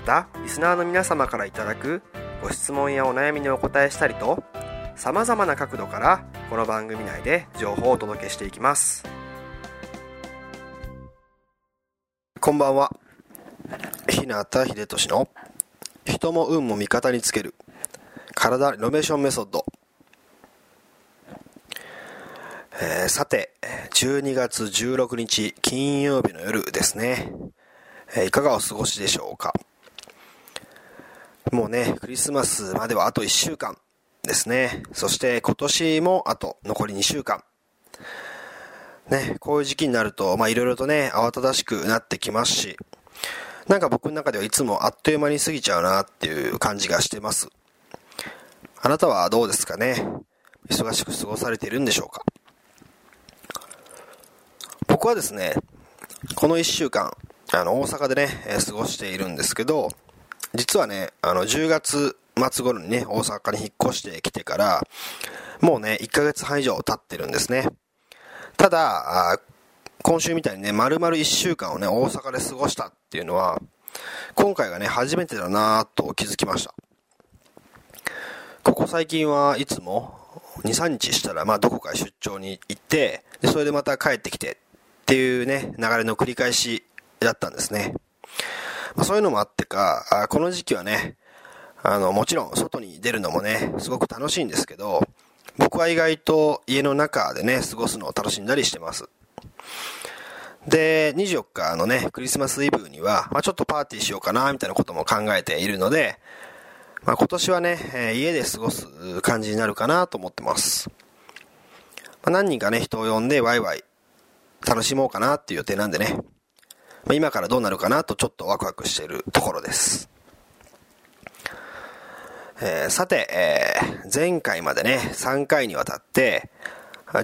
またリスナーの皆様からいただくご質問やお悩みにお答えしたりとさまざまな角度からこの番組内で情報をお届けしていきます。こんばんは。日向秀俊の人も運も味方につける体リノベーションメソッド、えー、さて12月16日金曜日の夜ですね、えー、いかがお過ごしでしょうか？もうねクリスマスまではあと1週間ですね。そして今年もあと残り2週間。ね、こういう時期になると、まあいろいろとね、慌ただしくなってきますし、なんか僕の中ではいつもあっという間に過ぎちゃうなっていう感じがしてます。あなたはどうですかね？忙しく過ごされているんでしょうか？僕はですね、この1週間、あの、大阪でね、過ごしているんですけど、実はね、あの、10月末頃にね、大阪に引っ越してきてから、もうね、1ヶ月半以上経ってるんですね。ただ、今週みたいにね、丸々1週間をね、大阪で過ごしたっていうのは、今回がね、初めてだなと気づきました。ここ最近はいつも、2、3日したら、まあ、どこか出張に行って、で、それでまた帰ってきてっていうね、流れの繰り返しだったんですね。まあ、そういうのもあってか、あこの時期はね、あの、もちろん外に出るのもね、すごく楽しいんですけど、僕は意外と家の中でね、過ごすのを楽しんだりしてます。で、24日のね、クリスマスイブには、まあ、ちょっとパーティーしようかな、みたいなことも考えているので、まあ、今年はね、え、家で過ごす感じになるかなと思ってます。まあ、何人かね、人を呼んでワイワイ楽しもうかなっていう予定なんでね、今からどうなるかなとちょっとワクワクしているところです。えー、さて、えー、前回までね、3回にわたって、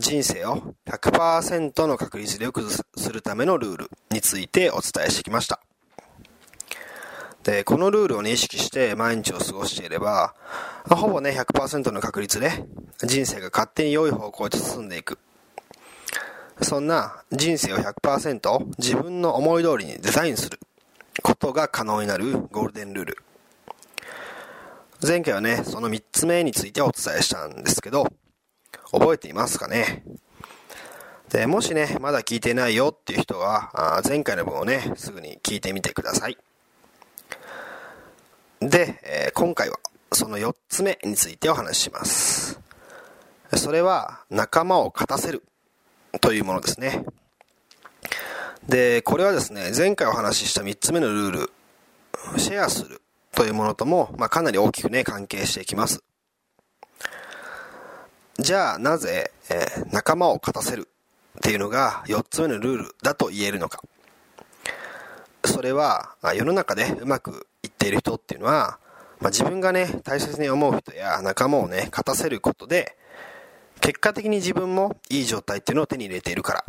人生を100%の確率で良くするためのルールについてお伝えしてきました。で、このルールを、ね、意識して毎日を過ごしていれば、ほぼね、100%の確率で人生が勝手に良い方向へ進んでいく。そんな人生を100%自分の思い通りにデザインすることが可能になるゴールデンルール。前回はね、その3つ目についてお伝えしたんですけど、覚えていますかね？で、もしね、まだ聞いてないよっていう人は、あ前回の分をね、すぐに聞いてみてください。で、えー、今回はその4つ目についてお話しします。それは、仲間を勝たせるというものですね。で、これはですね、前回お話しした3つ目のルール、シェアするというものとも、まあ、かなり大きくね、関係していきます。じゃあなぜ、えー、仲間を勝たせるっていうのが4つ目のルールだと言えるのか。それは、世の中でうまくいっている人っていうのは、まあ、自分がね、大切に思う人や仲間をね、勝たせることで、結果的に自分もいい状態っていうのを手に入れているから、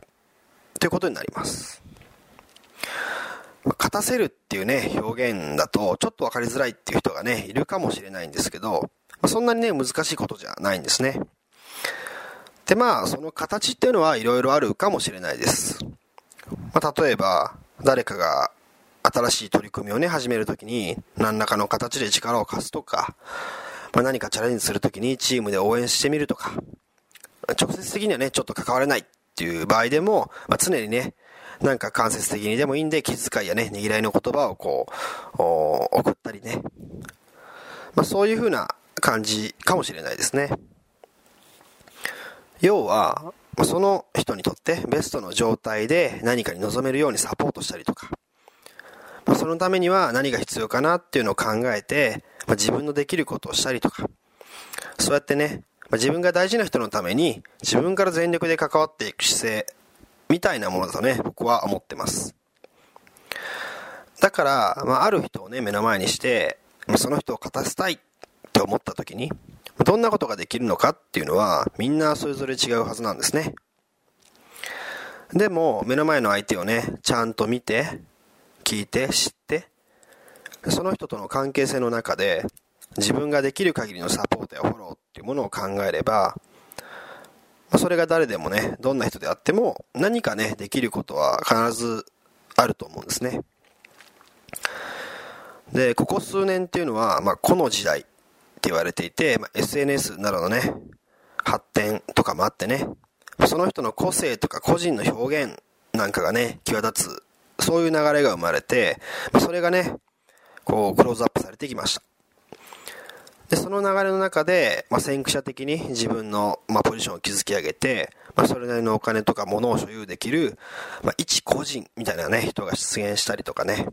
ということになります。まあ、勝たせるっていうね、表現だと、ちょっとわかりづらいっていう人がね、いるかもしれないんですけど、まあ、そんなにね、難しいことじゃないんですね。で、まあ、その形っていうのはいろいろあるかもしれないです。まあ、例えば、誰かが新しい取り組みをね、始めるときに、何らかの形で力を貸すとか、まあ、何かチャレンジするときにチームで応援してみるとか、直接的にはね、ちょっと関われないっていう場合でも、まあ、常にね、なんか間接的にでもいいんで気遣いやね、ねぎらいの言葉をこう、送ったりね。まあそういう風な感じかもしれないですね。要は、その人にとってベストの状態で何かに臨めるようにサポートしたりとか、まあ、そのためには何が必要かなっていうのを考えて、まあ、自分のできることをしたりとか、そうやってね、自分が大事な人のために自分から全力で関わっていく姿勢みたいなものだとね、僕は思ってます。だから、まあ、ある人をね、目の前にして、その人を勝たせたいって思った時に、どんなことができるのかっていうのは、みんなそれぞれ違うはずなんですね。でも、目の前の相手をね、ちゃんと見て、聞いて、知って、その人との関係性の中で、自分ができる限りのサポートやフォローっていうものを考えれば、まそれが誰でもね、どんな人であっても、何かね、できることは必ずあると思うんですね。で、ここ数年っていうのは、まあ、この時代って言われていて、まあ、SNS などのね、発展とかもあってね、その人の個性とか個人の表現なんかがね、際立つ、そういう流れが生まれて、まあ、それがね、こう、クローズアップされてきました。で、その流れの中で、まあ、先駆者的に自分の、まあ、ポジションを築き上げて、まあ、それなりのお金とか物を所有できる、まあ、一個人みたいなね、人が出現したりとかね、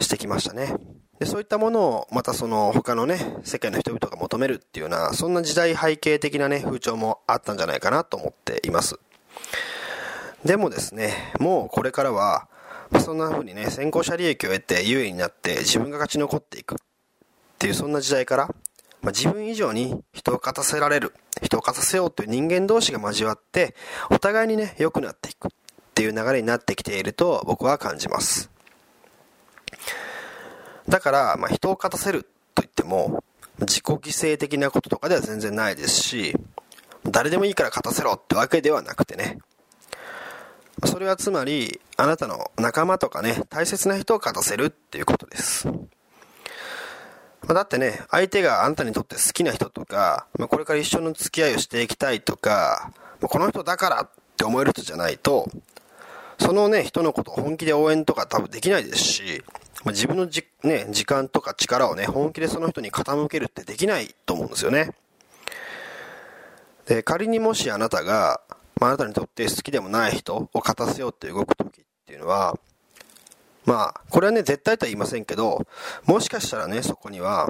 してきましたね。で、そういったものを、またその他のね、世界の人々が求めるっていうような、そんな時代背景的なね、風潮もあったんじゃないかなと思っています。でもですね、もうこれからは、ま、そんな風にね、先行者利益を得て優位になって自分が勝ち残っていく。っていうそんな時代から、まあ、自分以上に人を勝たせられる、人を勝たせようという人間同士が交わって、お互いにね、良くなっていくっていう流れになってきていると僕は感じます。だから、まあ、人を勝たせるといっても、自己犠牲的なこととかでは全然ないですし、誰でもいいから勝たせろってわけではなくてね。それはつまり、あなたの仲間とかね、大切な人を勝たせるっていうことです。まだってね、相手があなたにとって好きな人とか、まあ、これから一緒の付き合いをしていきたいとか、まあ、この人だからって思える人じゃないと、そのね、人のことを本気で応援とか多分できないですし、まあ、自分のじ、ね、時間とか力をね、本気でその人に傾けるってできないと思うんですよね。で、仮にもしあなたが、まあ、あなたにとって好きでもない人を勝たせようって動く時っていうのは、まあ、これはね、絶対とは言いませんけど、もしかしたらね、そこには、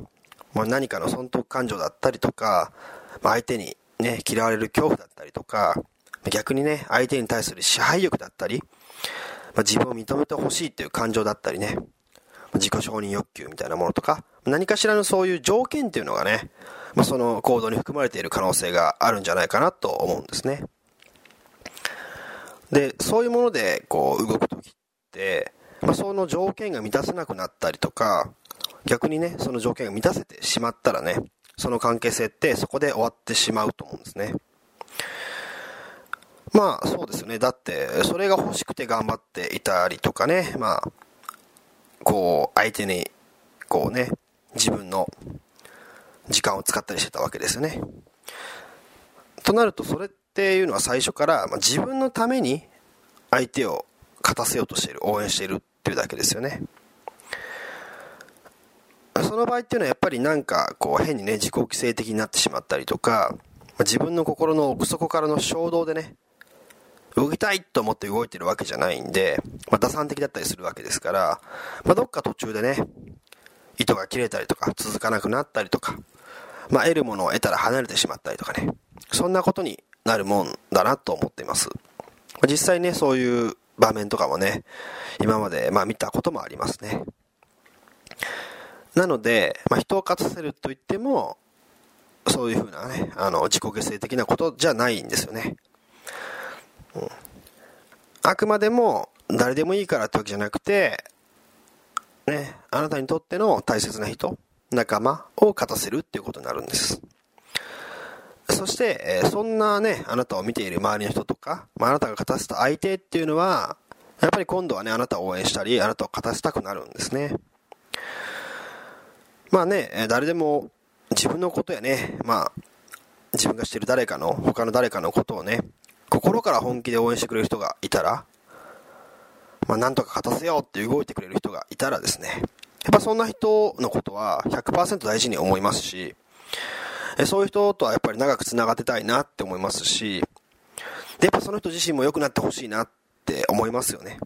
まあ、何かの損得感情だったりとか、まあ、相手にね、嫌われる恐怖だったりとか、逆にね、相手に対する支配欲だったり、まあ、自分を認めてほしいっていう感情だったりね、自己承認欲求みたいなものとか、何かしらのそういう条件っていうのがね、まあ、その行動に含まれている可能性があるんじゃないかなと思うんですね。で、そういうものでこう動くときって、まあ、その条件が満たせなくなったりとか、逆にね、その条件が満たせてしまったらね、その関係性ってそこで終わってしまうと思うんですね。まあそうですね。だって、それが欲しくて頑張っていたりとかね、まあ、こう、相手に、こうね、自分の時間を使ったりしてたわけですよね。となると、それっていうのは最初から、まあ、自分のために相手を勝たせようとしている、応援しているっていうだけですよね。その場合っていうのはやっぱりなんかこう変にね自己犠牲的になってしまったりとか自分の心の奥底からの衝動でね動きたいと思って動いてるわけじゃないんで、まあ、打算的だったりするわけですから、まあ、どっか途中でね糸が切れたりとか続かなくなったりとか、まあ、得るものを得たら離れてしまったりとかねそんなことになるもんだなと思っています実際ねそういう場面とかもね、今まで、まあ見たこともありますね。なので、まあ人を勝たせると言っても、そういうふうなね、あの、自己犠牲的なことじゃないんですよね。うん。あくまでも、誰でもいいからってわけじゃなくて、ね、あなたにとっての大切な人、仲間を勝たせるっていうことになるんです。そして、えそんなね、あなたを見ている周りの人とか、まあ、あなたが勝たせた相手っていうのは、やっぱり今度はね、あなたを応援したり、あなたを勝たせたくなるんですね。まあね、誰でも自分のことやね、まあ、自分が知ってる誰かの、他の誰かのことをね、心から本気で応援してくれる人がいたら、まあ、なんとか勝たせようって動いてくれる人がいたらですね、やっぱそんな人のことは100%大事に思いますし、そういう人とはやっぱり長く繋がってたいなって思いますし、で、やっぱその人自身も良くなってほしいなって思いますよね。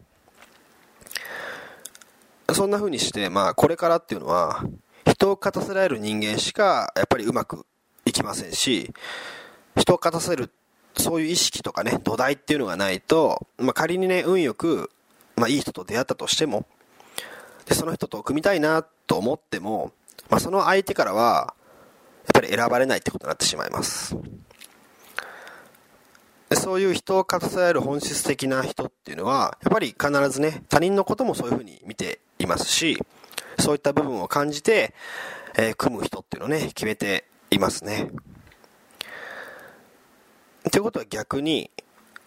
そんな風にして、まあ、これからっていうのは、人を勝たせられる人間しか、やっぱりうまくいきませんし、人を勝たせる、そういう意識とかね、土台っていうのがないと、まあ、仮にね、運よく、まあ、いい人と出会ったとしても、で、その人と組みたいなと思っても、まあ、その相手からは、っぱり選ばれないってことになってしまいます。そういう人を勝たせられる本質的な人っていうのは、やっぱり必ずね、他人のこともそういうふうに見ていますし、そういった部分を感じて、えー、組む人っていうのをね、決めていますね。ということは逆に、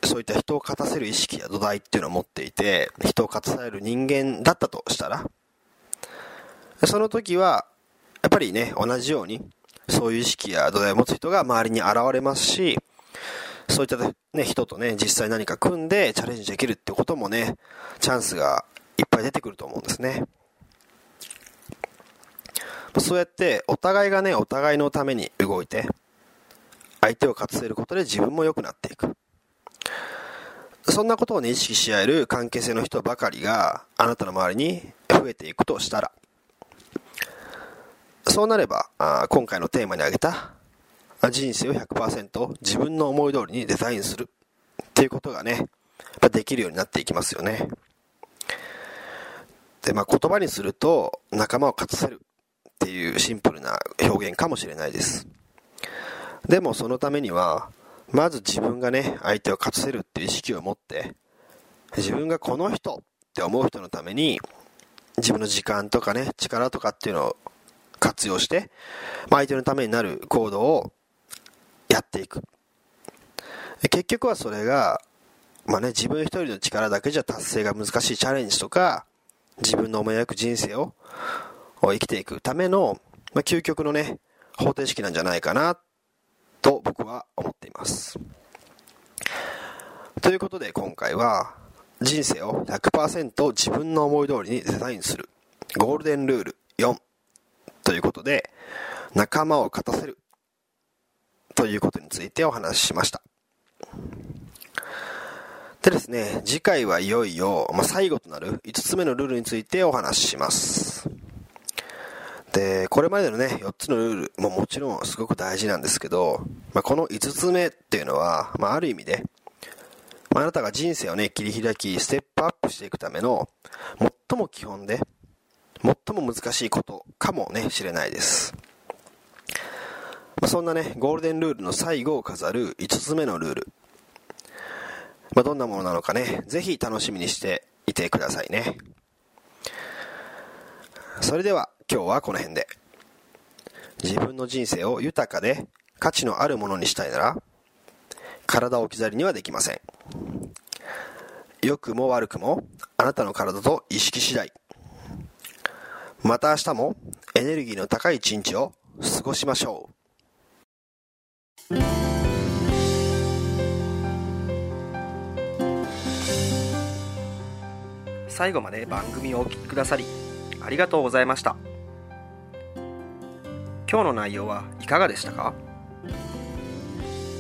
そういった人を勝たせる意識や土台っていうのを持っていて、人を勝たせる人間だったとしたら、その時は、やっぱりね、同じように、そういう意識や土台を持つ人が周りに現れますし、そういったね、人とね、実際何か組んでチャレンジできるってこともね、チャンスがいっぱい出てくると思うんですね。そうやってお互いがね、お互いのために動いて、相手を勝たせることで自分も良くなっていく。そんなことをね、意識し合える関係性の人ばかりがあなたの周りに増えていくとしたら、そうなれば、あ今回のテーマに挙げた人生を100%自分の思い通りにデザインするっていうことがね、できるようになっていきますよね。で、まあ言葉にすると仲間を勝たせるっていうシンプルな表現かもしれないです。でもそのためには、まず自分がね、相手を勝たせるっていう意識を持って、自分がこの人って思う人のために、自分の時間とかね、力とかっていうのを活用して、まあ、相手のためになる行動をやっていく。結局はそれが、まあね、自分一人の力だけじゃ達成が難しいチャレンジとか、自分の思い描く人生を生きていくための、まあ、究極のね、方程式なんじゃないかな、と僕は思っています。ということで今回は、人生を100%自分の思い通りにデザインする、ゴールデンルール4ということで、仲間を勝たせるということについてお話ししました。でですね、次回はいよいよ、まあ、最後となる5つ目のルールについてお話しします。で、これまでのね、4つのルールももちろんすごく大事なんですけど、まあ、この5つ目っていうのは、まあ、ある意味で、まあ、あなたが人生をね、切り開き、ステップアップしていくための、最も基本で、最も難しいことかもね、知れないです。まあ、そんなね、ゴールデンルールの最後を飾る5つ目のルール。まあ、どんなものなのかね、ぜひ楽しみにしていてくださいね。それでは今日はこの辺で。自分の人生を豊かで価値のあるものにしたいなら、体を置き去りにはできません。良くも悪くもあなたの体と意識次第。また明日もエネルギーの高い一日を過ごしましょう。最後まで番組をお聴きくださりありがとうございました。今日の内容はいかがでしたか？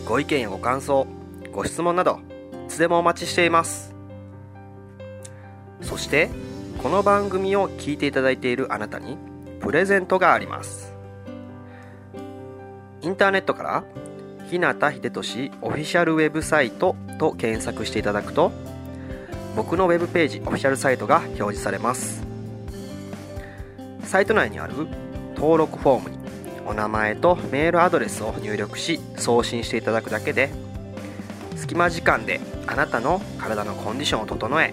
ご意見やご感想ご質問などいつでもお待ちしています。そしてこの番組を聞いていただいているあなたにプレゼントがあります。インターネットから日向秀俊オフィシャルウェブサイトと検索していただくと僕のウェブページオフィシャルサイトが表示されます。サイト内にある登録フォームにお名前とメールアドレスを入力し送信していただくだけで隙間時間であなたの体のコンディションを整え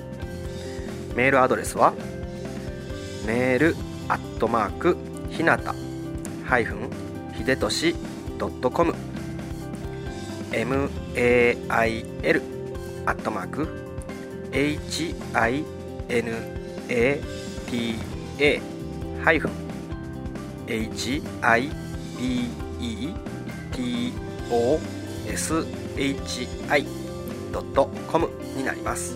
メールアドレスは？メールアットマークひなたハイフンひでとしドットコム。Mail アットマーク hinata ハイフン hibetoshi.com になります。